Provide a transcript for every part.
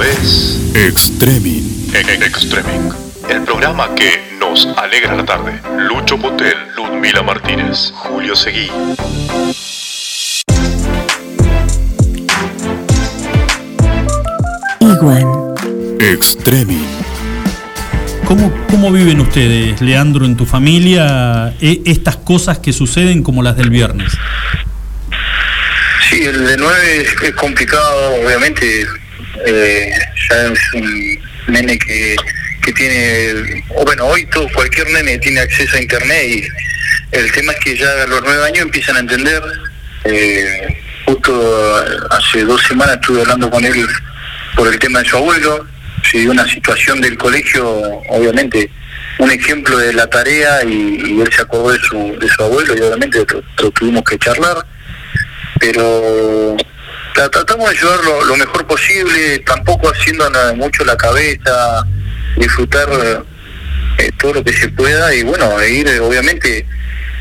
Esto es Extreming. Extreming, el programa que nos alegra la tarde. Lucho Potel, Ludmila Martínez, Julio Seguí. Iguan. Extreming. ¿Cómo, ¿Cómo viven ustedes, Leandro, en tu familia, e- estas cosas que suceden como las del viernes? Sí, el de 9 es, es complicado, obviamente. Eh, ya es un nene que, que tiene, o bueno, hoy todo, cualquier nene tiene acceso a internet y el tema es que ya a los 9 años empiezan a entender. eh, justo hace dos semanas estuve hablando con él por el tema de su abuelo, se dio una situación del colegio, obviamente, un ejemplo de la tarea y, y él se acordó de su, de su abuelo y obviamente tuvimos que charlar pero tratamos de ayudar lo, mejor posible, tampoco haciendo mucho la cabeza, disfrutar eh, todo lo que se pueda y bueno, e ir obviamente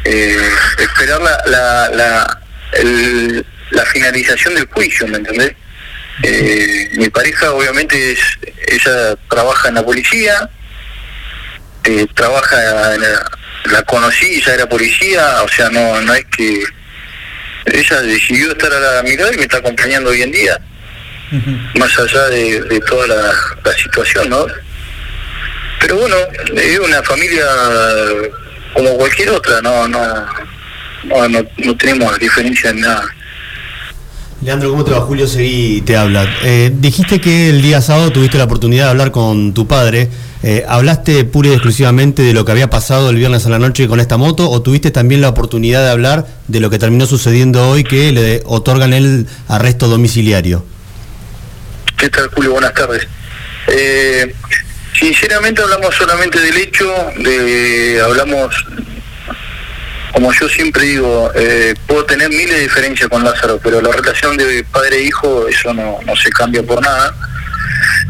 eh, esperar la, la, la, el- la finalización del juicio, ¿me entendés? Eh, mi pareja obviamente es, ella trabaja en la policía, eh, trabaja en la, la conocí, ya era policía, o sea, no, no es que ella decidió estar a la mirada y me está acompañando hoy en día, más allá de, de toda la, la situación, ¿no? Pero bueno, es una familia como cualquier otra, no, no, no, no, no tenemos diferencia en nada. Leandro, ¿cómo te va? Julio Seguí te habla. Eh, dijiste que el día sábado tuviste la oportunidad de hablar con tu padre. Eh, ¿Hablaste pura y exclusivamente de lo que había pasado el viernes a la noche con esta moto o tuviste también la oportunidad de hablar de lo que terminó sucediendo hoy que le otorgan el arresto domiciliario? ¿Qué tal, Julio? Buenas tardes. Eh, sinceramente hablamos solamente del hecho, de hablamos, como yo siempre digo, eh, puedo tener miles de diferencias con Lázaro, pero la relación de padre e hijo, eso no, no se cambia por nada.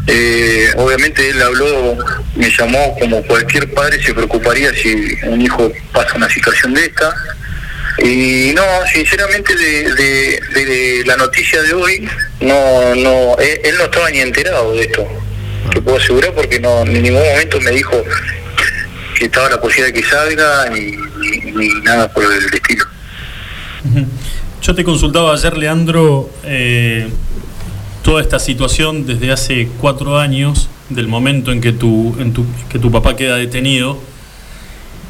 Eh, obviamente él habló, me llamó como cualquier padre se preocuparía si un hijo pasa una situación de esta. Y no, sinceramente de, de- de la noticia de hoy, no, no, él, él no estaba ni enterado de esto. Te puedo asegurar porque no, en ningún momento me dijo que estaba la posibilidad de que salga ni, ni- nada por el estilo. Yo te consultaba ayer, Leandro, eh, toda esta situación desde hace cuatro años, del momento en que tu, que tu papá queda detenido,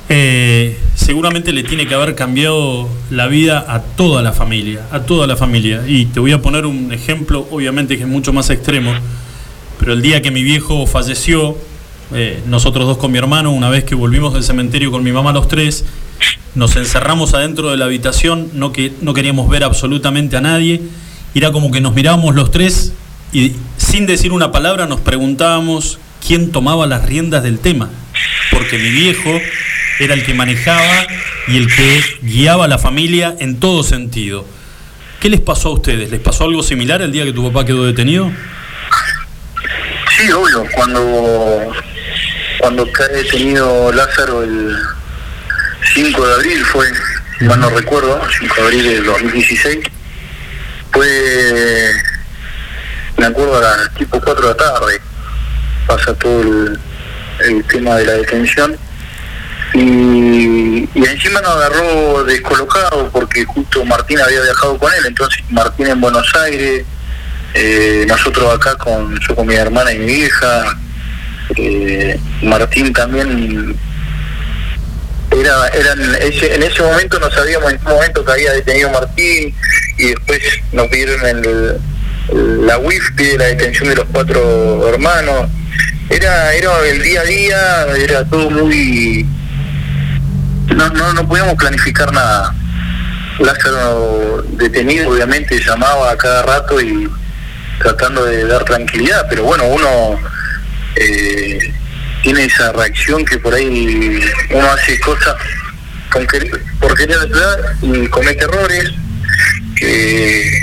eh, seguramente le tiene que haber cambiado la vida a toda la familia, a toda la familia. Y te voy a poner un ejemplo, obviamente que es mucho más extremo, pero el día que mi viejo falleció, eh, nosotros dos con mi hermano, una vez que volvimos del cementerio con mi mamá los tres, nos encerramos adentro de la habitación, no, que, no queríamos ver absolutamente a nadie, era como que nos mirábamos los tres y sin decir una palabra nos preguntábamos quién tomaba las riendas del tema, porque mi viejo era el que manejaba y el que guiaba a la familia en todo sentido. ¿Qué les pasó a ustedes? ¿Les pasó algo similar el día que tu papá quedó detenido? Sí, obvio, cuando, cuando detenido Lázaro el 5 de abril fue, si mal no recuerdo, 5 de abril del 2016, fue, me acuerdo, a las tipo 4 de la tarde, pasa todo el, el tema de la detención. Y, y encima nos agarró descolocado porque justo Martín había viajado con él, entonces Martín en Buenos Aires, eh, nosotros acá con yo con mi hermana y mi hija eh, Martín también era en ese momento no sabíamos en qué momento que había detenido Martín y después nos pidieron el, la WIF de la detención de los cuatro hermanos. Era era el día a día era todo muy no no no podíamos planificar nada. Lázaro detenido obviamente llamaba a cada rato y tratando de dar tranquilidad, pero bueno, uno eh, tiene esa reacción que por ahí uno hace cosas con querer- por querer ayudar y comete errores que,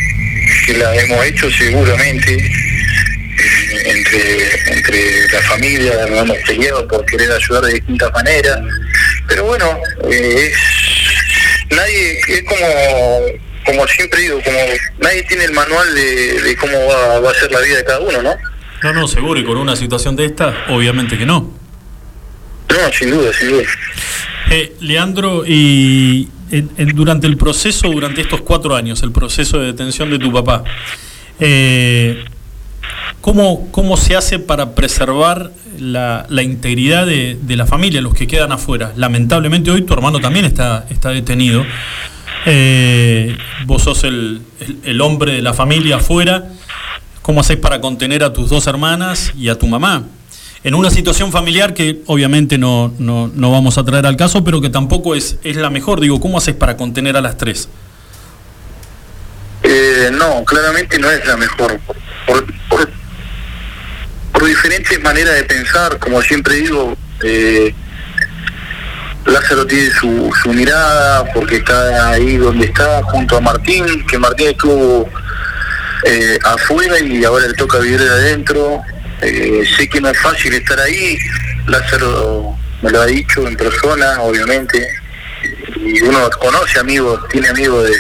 la hemos hecho seguramente eh, entre, entre la familia, nos hemos peleado por querer ayudar de distintas maneras, pero bueno, eh, es, nadie, es como, como siempre digo, como nadie tiene el manual de, de cómo va, va a ser la vida de cada uno, ¿no? No, no, seguro, y con una situación de esta, obviamente que no. No, sin duda, sin duda. Eh, Leandro, y en- en- durante el proceso, durante estos cuatro años, el proceso de detención de tu papá, eh, ¿cómo, ¿cómo se hace para preservar la, la integridad de, de la familia, los que quedan afuera? Lamentablemente hoy tu hermano también está, está detenido. Eh, vos sos el, el- el hombre de la familia afuera. ¿Cómo hacés para contener a tus dos hermanas y a tu mamá? En una situación familiar que obviamente no, no, no vamos a traer al caso, pero que tampoco es, es la mejor. Digo, ¿cómo haces para contener a las tres? Eh, no, claramente no es la mejor. Por diferentes maneras de pensar, como siempre digo, eh, Lázaro tiene su, su mirada porque está ahí donde está, junto a Martín, que Martín estuvo eh, afuera y ahora le toca vivir de adentro. Eh, sé que no es fácil estar ahí, Lázaro me lo ha dicho en persona, obviamente, y uno conoce amigos, tiene amigos de,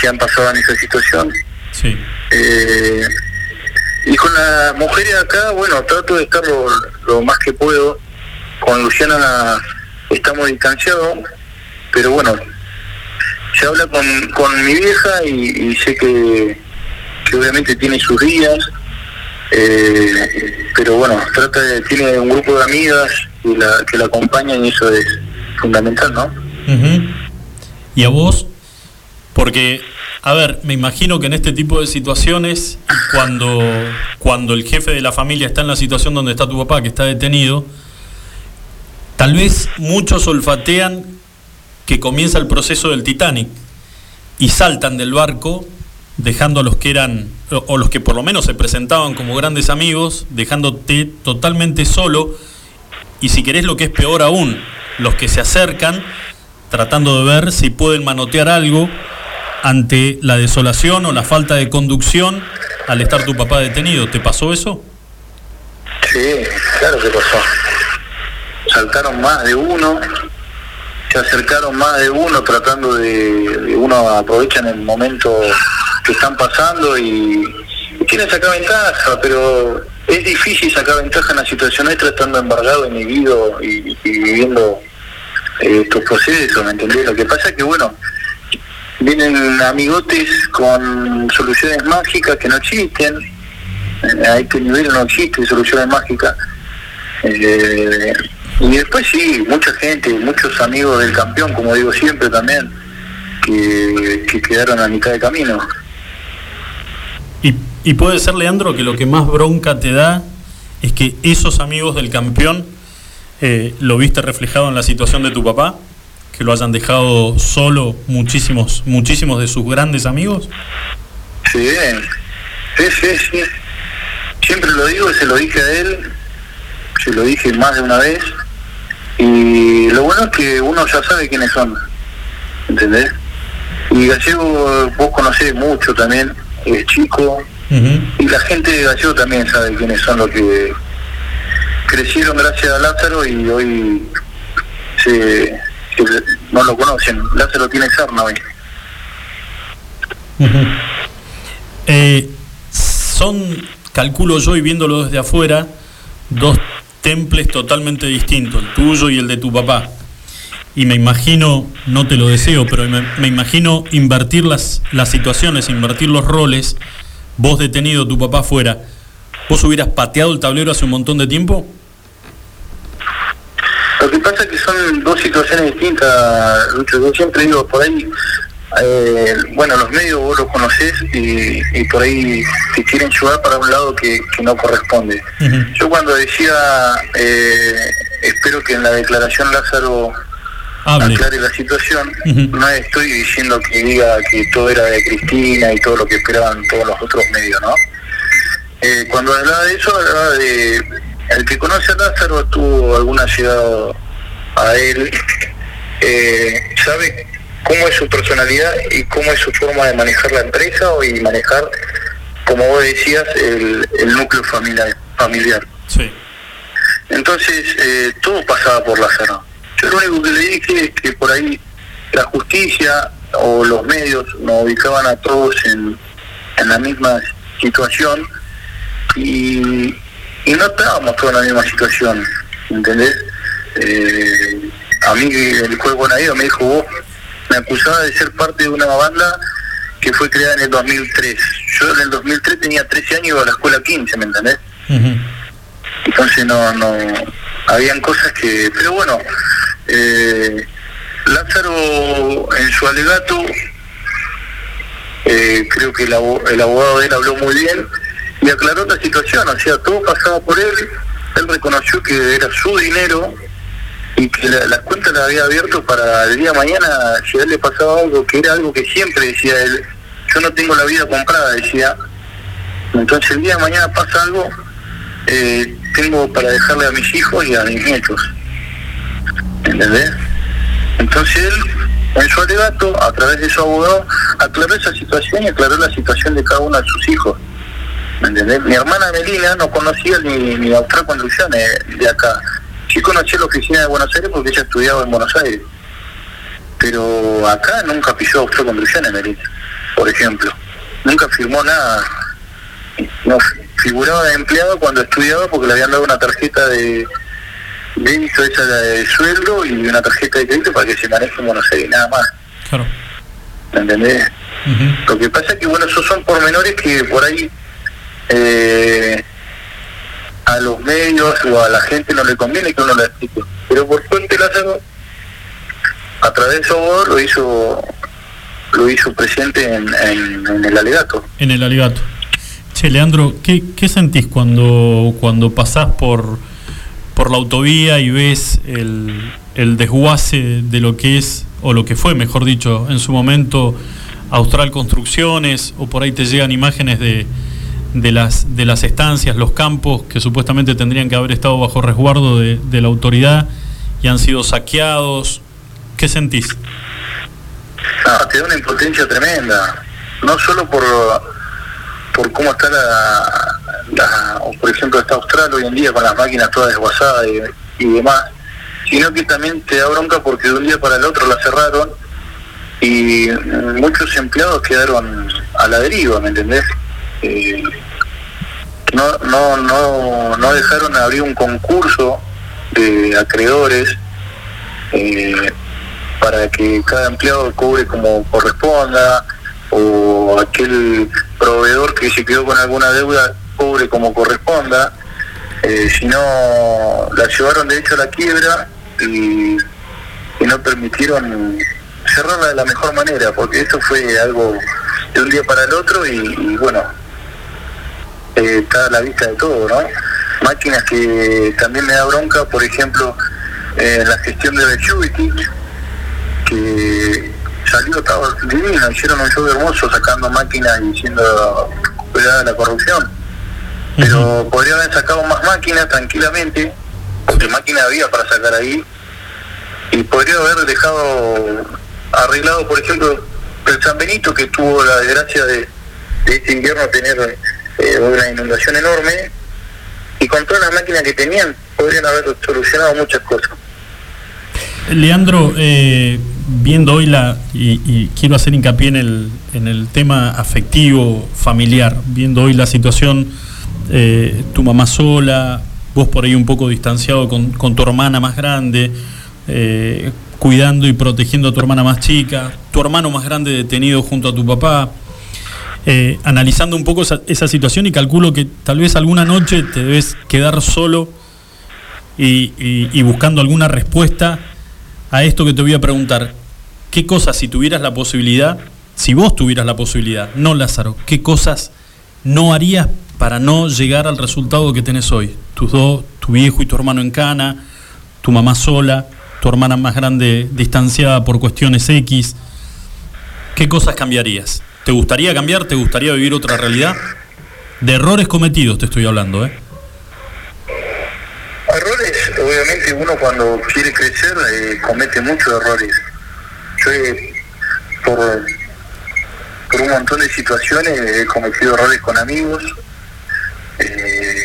que han pasado en esa situación. Sí. Eh, y con las mujeres acá, bueno, trato de estar lo, lo más que puedo. Con Luciana estamos distanciados, pero bueno, se habla con, con mi vieja y, y sé que, que obviamente tiene sus días, eh, pero bueno, trata de, tiene un grupo de amigas que la, que la acompañan y eso es fundamental, ¿no? Ujú. ¿Y a vos? Porque, a ver, me imagino que en este tipo de situaciones, cuando, cuando el jefe de la familia está en la situación donde está tu papá, que está detenido, tal vez muchos olfatean que comienza el proceso del Titanic y saltan del barco, dejando a los que eran, o, los que por lo menos se presentaban como grandes amigos, dejándote totalmente solo, y si querés lo que es peor aún, los que se acercan tratando de ver si pueden manotear algo ante la desolación o la falta de conducción al estar tu papá detenido. ¿Te pasó eso? Sí, claro que pasó. Saltaron más de uno, se acercaron más de uno tratando de, de uno aprovechan el momento que están pasando y, y quieren sacar ventaja, pero es difícil sacar ventaja en la situación nuestra estando embargado, inhibido y, y viviendo eh, estos procesos, ¿me entendés? Lo que pasa es que, bueno, vienen amigotes con soluciones mágicas que no existen, eh, a este nivel no existe soluciones mágicas. Eh, y después sí, mucha gente, muchos amigos del campeón, como digo siempre también, que, que quedaron a mitad de camino. Y, y puede ser, Leandro, que lo que más bronca te da es que esos amigos del campeón eh, lo viste reflejado en la situación de tu papá, que lo hayan dejado solo muchísimos, muchísimos de sus grandes amigos. Sí, sí, sí, sí. Siempre lo digo, se lo dije a él, se lo dije más de una vez. Y lo bueno es que uno ya sabe quiénes son, ¿entendés? Y Gallego, vos conocés mucho también, es chico, y la gente de Gallego también sabe quiénes son los que crecieron gracias a Lázaro y hoy se, se- no lo conocen. Lázaro tiene sarna hoy. Eh, son, calculo yo y viéndolo desde afuera, dos temples totalmente distintos, el tuyo y el de tu papá. Y me imagino, no te lo deseo, pero me, imagino invertir las, las situaciones, invertir los roles, vos detenido, tu papá fuera. ¿Vos hubieras pateado el tablero hace un montón de tiempo? Lo que pasa es que son dos situaciones distintas, Lucho. Yo siempre digo, por ahí, eh, bueno, los medios vos los conocés y, y por ahí te quieren llevar para un lado que, que no corresponde. Yo cuando decía, eh, espero que en la declaración Lázaro Hable. aclare la situación, no estoy diciendo que diga que todo era de Cristina y todo lo que esperaban todos los otros medios, ¿no? Eh, cuando hablaba de eso, hablaba de el que conoce a Lázaro tuvo alguna llegada a él, eh, sabe cómo es su personalidad y cómo es su forma de manejar la empresa y manejar, como vos decías, el, el núcleo familiar. familiar. Sí. Entonces, eh, todo pasaba por Lázaro. Yo lo único que le dije es que por ahí la justicia o los medios nos ubicaban a todos en, en la misma situación, y, y no estábamos todos en la misma situación, ¿entendés? Eh, a mí el juez Bonadío me dijo, vos me acusaba de ser parte de una banda que fue creada en el 2003. Yo en el 2003 tenía 13 años y iba a la escuela 15, ¿me entendés? Entonces no, no, habían cosas que, pero bueno, eh, Lázaro en su alegato, eh, creo que el, el abogado de él habló muy bien y aclaró la situación, o sea, todo pasaba por él, él reconoció que era su dinero y que la- las cuentas las había abierto para el día de mañana, si a él le pasaba algo, que era algo que siempre decía él, yo no tengo la vida comprada, decía, entonces el día de mañana pasa algo, eh, tengo para dejarle a mis hijos y a mis nietos, ¿entendés? Entonces él, en su alegato, a través de su abogado, aclaró esa situación y aclaró la situación de cada uno de sus hijos. ¿Me entendés? Mi hermana Melina no conocía ni, ni Austral Construcciones de acá. Sí conocía la oficina de Buenos Aires porque ella estudiaba en Buenos Aires. Pero acá nunca pisó Austral Construcciones, Melina, por ejemplo. Nunca firmó nada. No figuraba de empleado cuando estudiaba porque le habían dado una tarjeta de débito esa de sueldo y una tarjeta de crédito para que se maneje en Buenos Aires, nada más. Claro. ¿Me entendés? Ujú. Lo que pasa es que, bueno, esos son pormenores que por ahí eh, a los medios o a la gente no le conviene que uno lo explique. Pero por suerte Lázaro, a través de abogado, lo hizo lo hizo presente en, en- en el alegato. En el alegato. Che, Leandro, ¿qué, qué sentís cuando, cuando pasás por, por la autovía y ves el, el desguace de lo que es, o lo que fue, mejor dicho, en su momento, Austral Construcciones, o por ahí te llegan imágenes de, de, las, de las estancias, los campos que supuestamente tendrían que haber estado bajo resguardo de, de la autoridad y han sido saqueados? ¿Qué sentís? No, te da una impotencia tremenda. No solo por, por cómo está la, por ejemplo, está Austral hoy en día con las máquinas todas desguazadas y, demás, sino que también te da bronca porque de un día para el otro la cerraron y muchos empleados quedaron a la deriva, ¿me entendés? Eh, no, no, no, no dejaron abrir un concurso de acreedores eh, para que cada empleado cobre como corresponda o aquel proveedor que se quedó con alguna deuda cobre como corresponda, eh, si la llevaron de hecho a la quiebra y, no permitieron cerrarla de la mejor manera, porque esto fue algo de un día para el otro y bueno, eh, está a la vista de todo, ¿no? Máquinas que también me da bronca, por ejemplo, eh, la gestión de Security, que salió, estaba divino, hicieron un show hermoso sacando máquinas y siendo cuidada la corrupción. Pero podría haber sacado más máquinas tranquilamente, porque máquina había para sacar ahí, y podría haber dejado arreglado, por ejemplo, el San Benito, que tuvo la desgracia de, de este invierno tener eh, una inundación enorme, y con todas las máquinas que tenían, podrían haber solucionado muchas cosas. Leandro, eh, viendo hoy la, y, y quiero hacer hincapié en el, en el tema afectivo, familiar, viendo hoy la situación, eh, tu mamá sola, vos por ahí un poco distanciado con, con tu hermana más grande, eh, cuidando y protegiendo a tu hermana más chica, tu hermano más grande detenido junto a tu papá, eh, analizando un poco esa, situación y calculo que tal vez alguna noche te debes quedar solo y, y- y buscando alguna respuesta a esto que te voy a preguntar. ¿Qué cosas, si tuvieras la posibilidad, si vos tuvieras la posibilidad, no Lázaro, qué cosas no harías para no llegar al resultado que tenés hoy? Tus dos, tu viejo y tu hermano en cana, tu mamá sola, tu hermana más grande distanciada por cuestiones X. ¿Qué cosas cambiarías? ¿Te gustaría cambiar? ¿Te gustaría vivir otra realidad? De errores cometidos te estoy hablando, ¿eh? Errores, obviamente uno cuando quiere crecer eh, comete muchos errores. Yo he, por, por un montón de situaciones he cometido errores con amigos eh,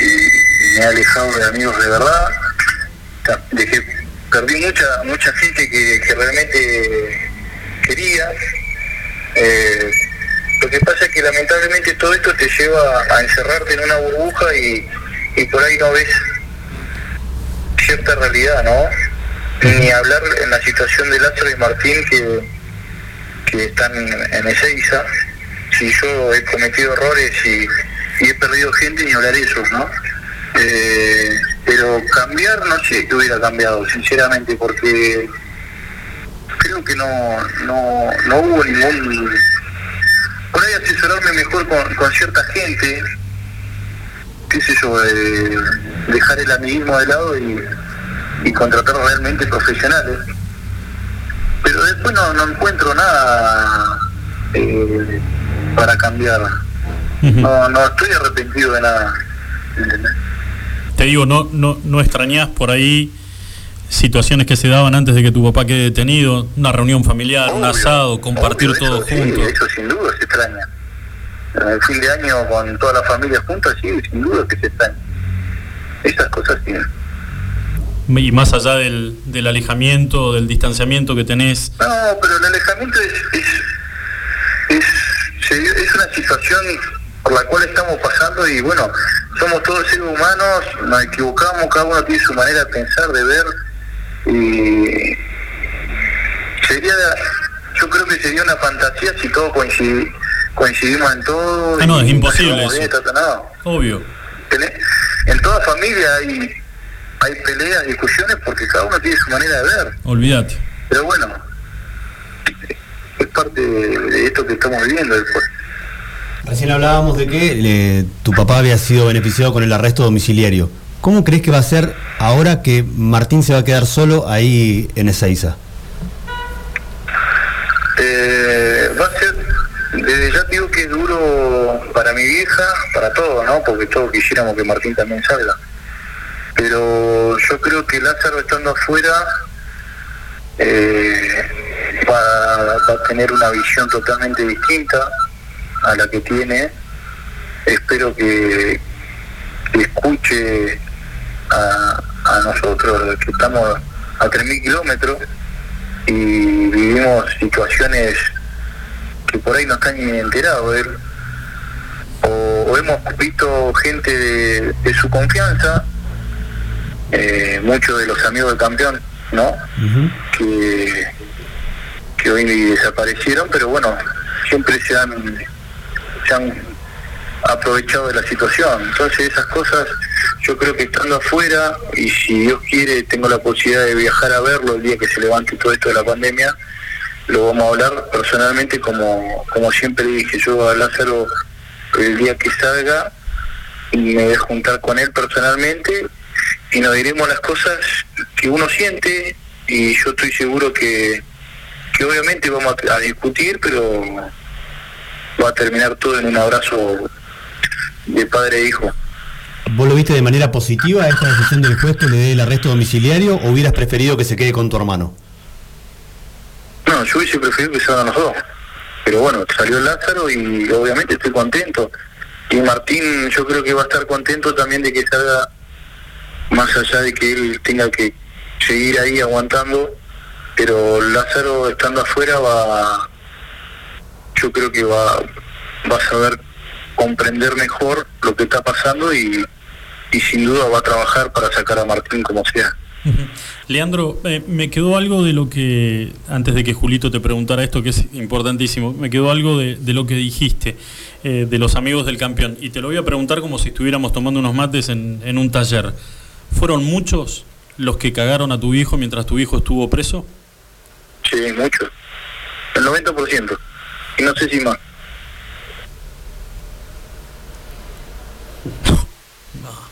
y, me he alejado de amigos de verdad. Perdí mucha mucha gente que, que realmente quería. Eh, Lo que pasa es que lamentablemente todo esto te lleva a encerrarte en una burbuja y, y por ahí no ves cierta realidad, ¿no? Ni hablar en la situación de Lázaro y Martín que, que están en Ezeiza. Si yo he cometido errores y, y he perdido gente, ni hablar eso, ¿no? Eh, pero cambiar, no sé qué hubiera cambiado, sinceramente, porque creo que no, no, no hubo ningún... Por ahí asesorarme mejor con, con cierta gente, qué sé yo, eh, dejar el amiguismo de lado y, y contratar realmente profesionales. Pero después no, no encuentro nada eh, para cambiar. No, no estoy arrepentido de nada. ¿entendés? Te digo, no, no, no extrañás por ahí situaciones que se daban antes de que tu papá quede detenido, una reunión familiar, un asado, compartir obvio, todo eso sí, juntos. eso sin duda se extraña. En el fin de año con toda la familia junta, sí, sin duda que se extraña. Esas cosas sí. Y más allá del, del alejamiento, del distanciamiento que tenés, No, pero el alejamiento es, es, es, es una situación por la cual estamos pasando y bueno, somos todos seres humanos, nos equivocamos, cada uno tiene su manera de pensar, de ver y sería, yo creo que sería una fantasía si todos coincidi- coincidimos en todo. Ah, no, es imposible eso. no. obvio. Tenés- En toda familia hay, hay peleas, discusiones porque cada uno tiene su manera de ver. Olvídate. Pero bueno, es parte de, de esto que estamos viviendo después. Recién hablábamos de que eh, tu papá había sido beneficiado con el arresto domiciliario. ¿Cómo crees que va a ser ahora que Martín se va a quedar solo ahí en Ezeiza? Eh, va a ser, desde ya digo que es duro para mi vieja, para todos, ¿no? Porque todos quisiéramos que Martín también salga. Pero yo creo que Lázaro estando afuera eh, va, a tener una visión totalmente distinta a la que tiene. Espero que escuche a, a nosotros, que estamos a 3.000 kilómetros y vivimos situaciones que por ahí no están ni enterados él. O, o hemos visto gente de, de su confianza, eh, muchos de los amigos del campeón, ¿no? Que, que hoy desaparecieron, pero bueno, siempre se han, se han aprovechado de la situación. Entonces esas cosas, yo creo que estando afuera, y si Dios quiere, tengo la posibilidad de viajar a verlo el día que se levante todo esto de la pandemia, lo vamos a hablar personalmente como, como siempre dije, yo a Lázaro el día que salga me voy a juntar con él personalmente y nos diremos las cosas que uno siente y yo estoy seguro que, que obviamente vamos a discutir, pero va a terminar todo en un abrazo de padre e hijo. ¿Vos lo viste de manera positiva esta decisión del juez que le dé el arresto domiciliario o hubieras preferido que se quede con tu hermano? No, yo hubiese preferido que salgan los dos. Pero bueno, salió Lázaro y obviamente estoy contento. Y Martín yo creo que va a estar contento también de que salga, más allá de que él tenga que seguir ahí aguantando. Pero Lázaro estando afuera va, yo creo que va, va a saber comprender mejor lo que está pasando y, y sin duda va a trabajar para sacar a Martín como sea. Leandro, eh, me quedó algo de lo que, antes de que Julito te preguntara esto, que es importantísimo, me quedó algo de, de lo que dijiste, eh, de los amigos del campeón, y te lo voy a preguntar como si estuviéramos tomando unos mates en, en un taller. ¿Fueron muchos los que cagaron a tu hijo mientras tu hijo estuvo preso? Sí, mucho. El 90%. Y no sé si más.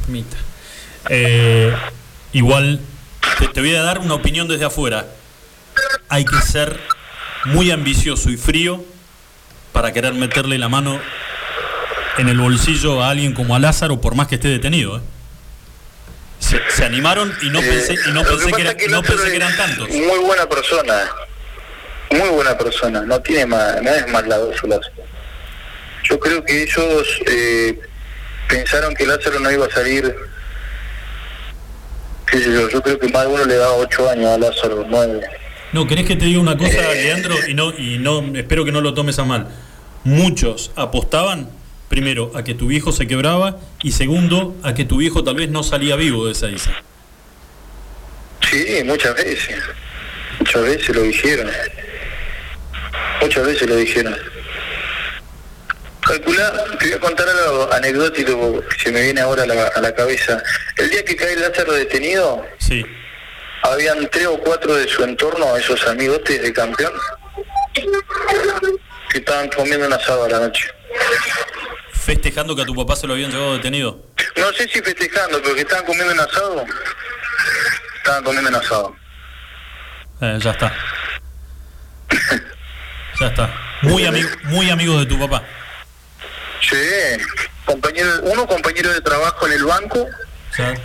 Mamita. Eh, igual, te, te voy a dar una opinión desde afuera. Hay que ser muy ambicioso y frío para querer meterle la mano en el bolsillo a alguien como a Lázaro, por más que esté detenido. ¿eh? Se, se animaron y no Eh, pensé, y no lo pensé, pasa que, era- es que no Lázaro pensé que es eran tantos. Muy buena persona. Muy buena persona. No tiene más, no es maldadoso Lázaro. Yo creo que ellos eh, pensaron que Lázaro no iba a salir. qué sé yo, yo creo que más de uno le daba ocho años a Lázaro, nueve. No, ¿querés que te diga una cosa, Leandro? Y no, y no, espero que no lo tomes a mal. muchos apostaban, primero, a que tu viejo se quebraba y segundo, a que tu viejo tal vez no salía vivo de esa isla. Sí, muchas veces. Muchas veces lo dijeron. Muchas veces lo dijeron. Calculá, te voy a contar algo anecdótico que se me viene ahora a la, a la cabeza. El día que cae el Lázaro detenido, Sí. habían tres o cuatro de su entorno, esos amigotes de campeón, que estaban comiendo un asado a la noche. Festejando que a tu papá se lo habían llevado detenido. No sé si festejando, pero que estaban comiendo un asado. Estaban comiendo un asado. Eh, ya está. Ya está. Muy, amigo, muy amigo de tu papá. Sí, compañero, uno compañero de trabajo en el banco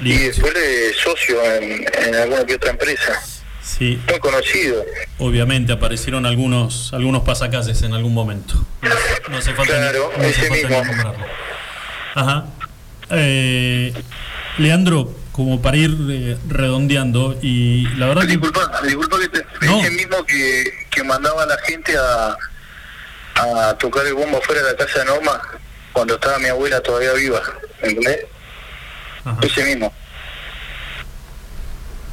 y después de socio en, en alguna que otra empresa. Sí, Muy conocido. obviamente aparecieron algunos algunos pasacalles en algún momento. No, no hace falta, Claro, ni, no hace ese mismo. nombrarlo. Ajá. Eh, Leandro, como para ir eh, redondeando, y la verdad que... Disculpa, disculpa que te, No. ese mismo que, que mandaba a la gente a, a tocar el bombo fuera de la casa de Norma cuando estaba mi abuela todavía viva, ¿entendés? Ajá. Ese mismo.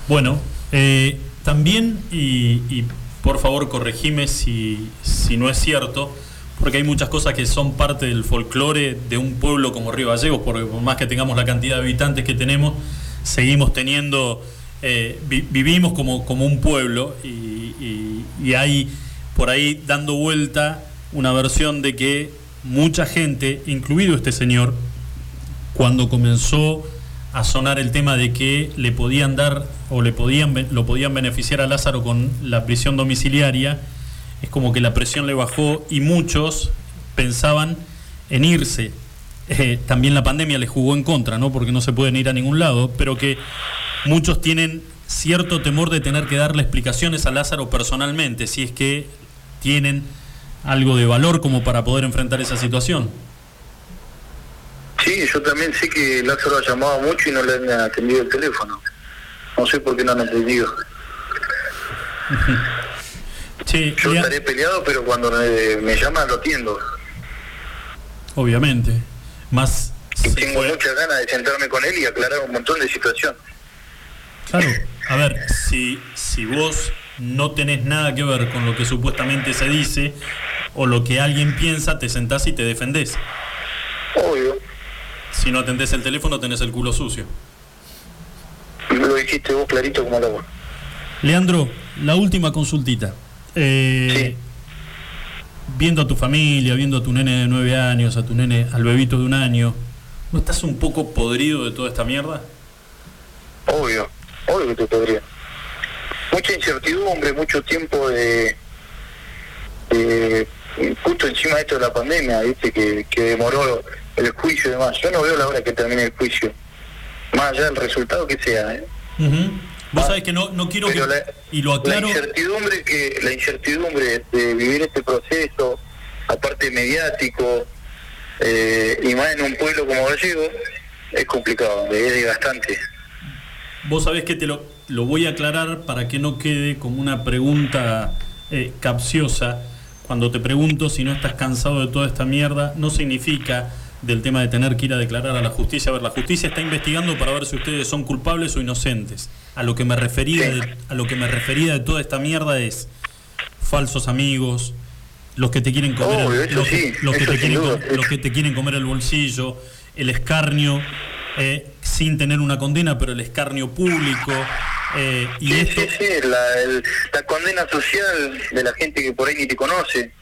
Bueno, eh, también, y, y por favor corregime si, si no es cierto, porque hay muchas cosas que son parte del folclore de un pueblo como Río Gallegos, porque por más que tengamos la cantidad de habitantes que tenemos, seguimos teniendo, eh, vi- vivimos como, como un pueblo y, y- y hay por ahí dando vuelta una versión de que mucha gente, incluido este señor, cuando comenzó a sonar el tema de que le podían dar o le podían lo podían beneficiar a Lázaro con la prisión domiciliaria, es como que la presión le bajó y muchos pensaban en irse. Eh, también la pandemia les jugó en contra, ¿no? Porque no se pueden ir a ningún lado, pero que muchos tienen cierto temor de tener que darle explicaciones a Lázaro personalmente, si es que tienen algo de valor como para poder enfrentar esa situación. Sí, yo también sé que Lázaro ha llamado mucho y no le han atendido el teléfono. No sé por qué no han atendido. Che, Yo estaré peleado, pero cuando me, me llaman lo atiendo. Obviamente. Más. Y tengo fue- muchas ganas de sentarme con él y aclarar un montón de situaciones. Claro. A ver, si, si vos no tenés nada que ver con lo que supuestamente se dice o lo que alguien piensa, te sentás y te defendés. Obvio. Si no atendés el teléfono, tenés el culo sucio. Lo dijiste vos clarito como la voz. Leandro, la última consultita. Eh, Viendo a tu familia, viendo a tu nene de nueve años, a tu nene, al bebito de un año, ¿no estás un poco podrido de toda esta mierda? Obvio. Obvio que te podría. Mucha incertidumbre, mucho tiempo de... de- justo encima de esto de la pandemia, viste, que, que demoró el juicio y demás. Yo no veo la hora que termine el juicio. Más allá del resultado que sea, ¿eh? Vos sabés que no, no quiero que... La, Y lo aclaro... la incertidumbre que la incertidumbre de vivir este proceso aparte mediático eh, y más en un pueblo como Gallego es complicado es desgastante Vos sabés que te lo, lo voy a aclarar para que no quede como una pregunta eh, capciosa. Cuando te pregunto si no estás cansado de toda esta mierda, no significa del tema de tener que ir a declarar a la justicia. A ver, la justicia está investigando para ver si ustedes son culpables o inocentes. A lo que me refería de, a lo que me refería de toda esta mierda es falsos amigos, los que te quieren comer, el- Obvio, eso los, que, sí, los que eso te sin quieren, duda, com- los que te quieren comer el bolsillo, el escarnio, eh, sin tener una condena, pero el escarnio público. Eh, y sí, esto, sí, sí, la, el- la condena social de la gente que por ahí ni te conoce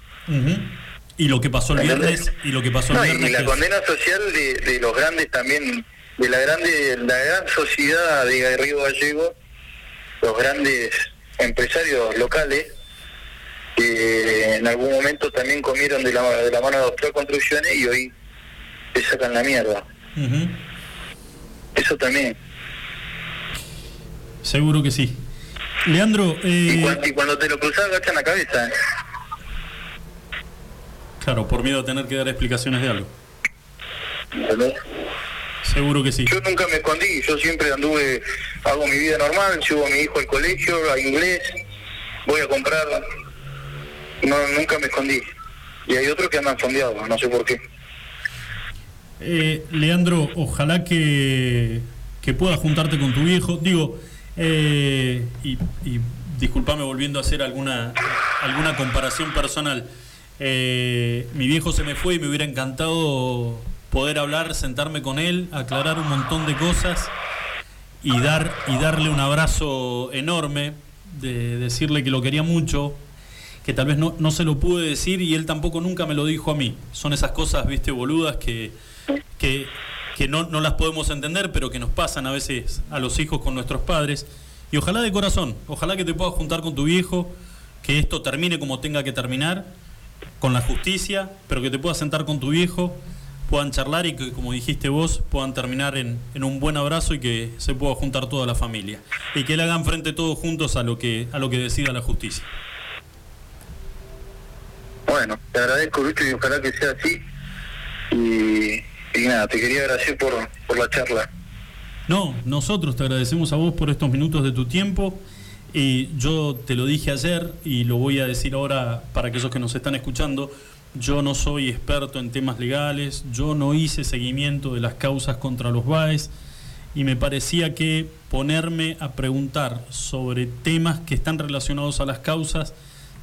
y lo que pasó el viernes, y lo que pasó el No, y viernes. la es- condena social de, de los grandes también de la grande la gran sociedad de Río Gallego los grandes empresarios locales que en algún momento también comieron de la, de la mano de Austral Construcciones y hoy te sacan la mierda Ujú. eso también Seguro que sí. Leandro, y, eh, y cuando te lo cruzas agachan la cabeza ¿eh? claro, por miedo a tener que dar explicaciones de algo. ¿entendés? Seguro que sí. Yo nunca me escondí, yo siempre anduve, hago mi vida normal, llevo a mi hijo al colegio, a inglés, voy a comprar, no, nunca me escondí. y hay otros que andan fondeados, no sé por qué. Eh, Leandro, ojalá que, que puedas juntarte con tu viejo. Digo, eh, y, y disculpame volviendo a hacer alguna, alguna comparación personal. Eh, mi viejo se me fue y me hubiera encantado poder hablar, sentarme con él, aclarar un montón de cosas y, dar, y darle un abrazo enorme, de decirle que lo quería mucho, que tal vez no, no se lo pude decir y él tampoco nunca me lo dijo a mí. Son esas cosas, viste, boludas que, que, que no, no las podemos entender, pero que nos pasan a veces a los hijos con nuestros padres. Y ojalá de corazón, ojalá que te puedas juntar con tu viejo, que esto termine como tenga que terminar, con la justicia, pero que te puedas sentar con tu viejo, puedan charlar y que, como dijiste vos, puedan terminar en, en un buen abrazo y que se pueda juntar toda la familia. Y que le hagan frente todos juntos a lo que, a lo que decida la justicia. Bueno, te agradezco, Lucho, y ojalá que sea así. Y nada, te quería agradecer por, por la charla. No, nosotros te agradecemos a vos por estos minutos de tu tiempo. Y yo te lo dije ayer y lo voy a decir ahora para aquellos que nos están escuchando. Yo no soy experto en temas legales, yo no hice seguimiento de las causas contra los BAES y me parecía que ponerme a preguntar sobre temas que están relacionados a las causas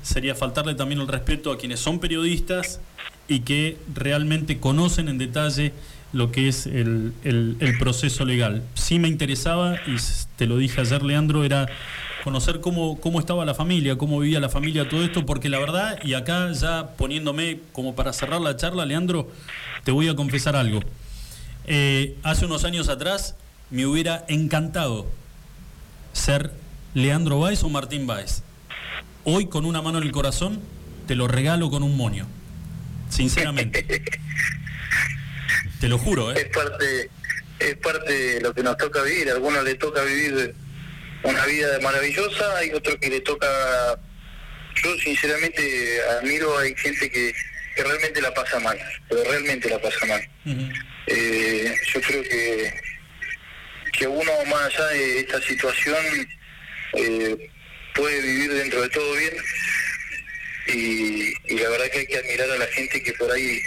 sería faltarle también el respeto a quienes son periodistas y que realmente conocen en detalle lo que es el, el, proceso legal. Sí me interesaba, y te lo dije ayer, Leandro, era conocer cómo, cómo estaba la familia, cómo vivía la familia todo esto, porque la verdad, y acá ya poniéndome como para cerrar la charla, Leandro, te voy a confesar algo. Eh, hace unos años atrás me hubiera encantado ser Leandro Báez o Martín Báez. Hoy, con una mano en el corazón, te lo regalo con un moño. Sinceramente. Te lo juro, ¿eh? Es parte, es parte de lo que nos toca vivir. A algunos le toca vivir una vida maravillosa, hay otros que le toca... Yo sinceramente admiro, hay gente que, que realmente la pasa mal, pero realmente la pasa mal. Uh -huh. eh, yo creo que, que uno más allá de esta situación eh, puede vivir dentro de todo bien y, y, la verdad que hay que admirar a la gente que por ahí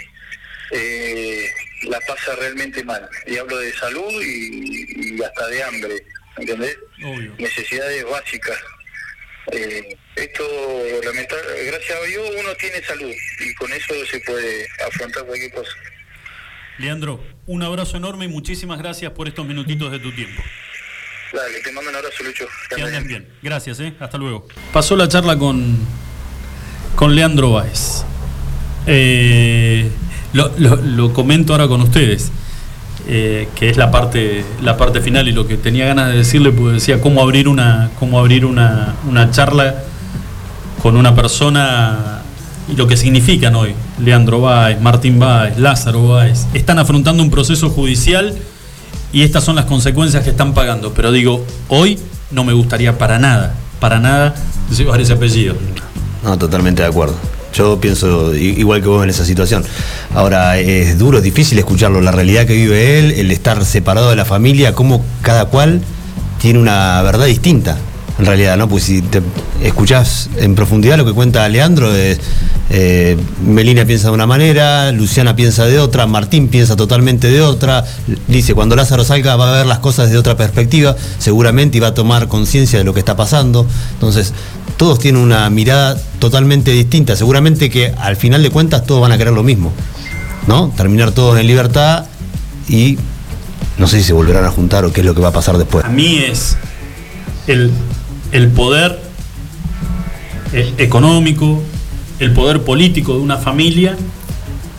eh, la pasa realmente mal. Y hablo de salud y, y hasta de hambre, ¿entendés? Obvio. Necesidades básicas. Eh, esto, lamentable, gracias a Dios, uno tiene salud y con eso se puede afrontar cualquier cosa. Leandro, un abrazo enorme y muchísimas gracias por estos minutitos de tu tiempo. Dale, te mando un abrazo, Lucho. Que anden bien. Gracias, ¿eh? Hasta luego. Pasó la charla con, con Leandro Báez. Eh, lo, lo, lo, comento ahora con ustedes, eh, que es la parte, la parte final y lo que tenía ganas de decirle, pues decía cómo abrir una, cómo abrir una, una charla con una persona y lo que significan hoy. Leandro Báez, Martín Báez, Lázaro Báez, están afrontando un proceso judicial y estas son las consecuencias que están pagando. Pero digo, hoy no me gustaría para nada, para nada llevar ese apellido. No, totalmente de acuerdo. Yo pienso igual que vos en esa situación. Ahora, es duro, es difícil escucharlo, la realidad que vive él, el estar separado de la familia, cómo cada cual tiene una verdad distinta, en realidad, ¿no? Pues si te escuchás en profundidad lo que cuenta Leandro, eh, Melina piensa de una manera, Luciana piensa de otra, Martín piensa totalmente de otra, dice, cuando Lázaro salga va a ver las cosas desde otra perspectiva, seguramente y va a tomar conciencia de lo que está pasando. Entonces, todos tienen una mirada totalmente distinta. Seguramente que al final de cuentas todos van a querer lo mismo, ¿no? Terminar todos en libertad y no sé si se volverán a juntar o qué es lo que va a pasar después. A mí es el, el poder económico, el poder político de una familia,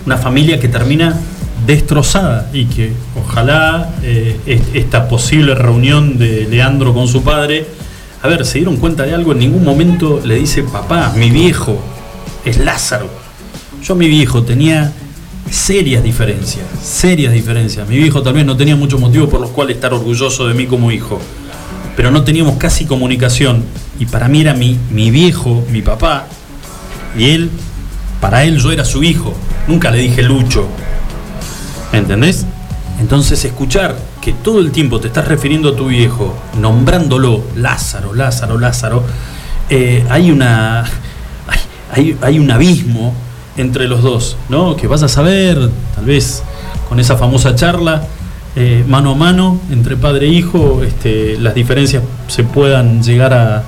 una familia que termina destrozada y que ojalá eh, esta posible reunión de Leandro con su padre a ver, se dieron cuenta de algo, en ningún momento le dice, papá, mi viejo es Lázaro. Yo mi viejo tenía serias diferencias, serias diferencias. Mi viejo tal vez no tenía muchos motivos por los cuales estar orgulloso de mí como hijo, pero no teníamos casi comunicación y para mí era mi, mi viejo, mi papá, y él, para él yo era su hijo. Nunca le dije Lucho. ¿Entendés? Entonces escuchar que todo el tiempo te estás refiriendo a tu viejo, nombrándolo Lázaro, Lázaro, Lázaro, eh, hay, una, hay, hay, hay, un abismo entre los dos, ¿no? Que vas a saber, tal vez con esa famosa charla, eh, mano a mano, entre padre e hijo, este, las diferencias se puedan llegar a,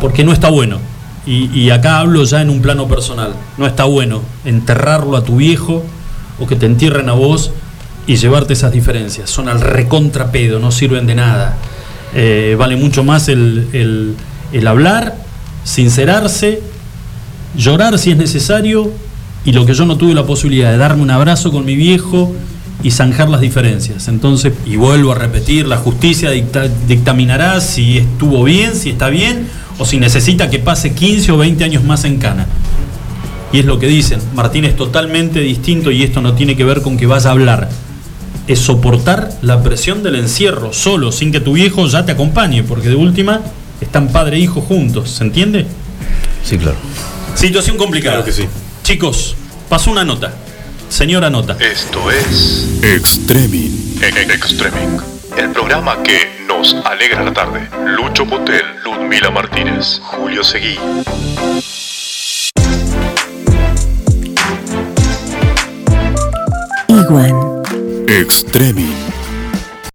porque no está bueno. Y, y acá hablo ya en un plano personal. No está bueno enterrarlo a tu viejo o que te entierren a vos y llevarte esas diferencias. Son al recontrapedo, no sirven de nada. Eh, vale mucho más el, el- el hablar, sincerarse, llorar si es necesario y lo que yo no tuve la posibilidad de darme un abrazo con mi viejo y zanjar las diferencias. Entonces, y vuelvo a repetir, la justicia dicta- dictaminará si estuvo bien, si está bien o si necesita que pase 15 o 20 años más en cana. Y es lo que dicen, Martín es totalmente distinto y esto no tiene que ver con que vaya a hablar. Es soportar la presión del encierro solo, sin que tu viejo ya te acompañe, porque de última están padre e hijo juntos, ¿se entiende? Sí, claro. Situación complicada. Claro que sí. Chicos, pasó una nota. Señora nota. Esto es Extremin. E- Extreming, el programa que nos alegra la tarde. Lucho Potel, Ludmila Martínez, Julio Seguí. Iguan. Extremin.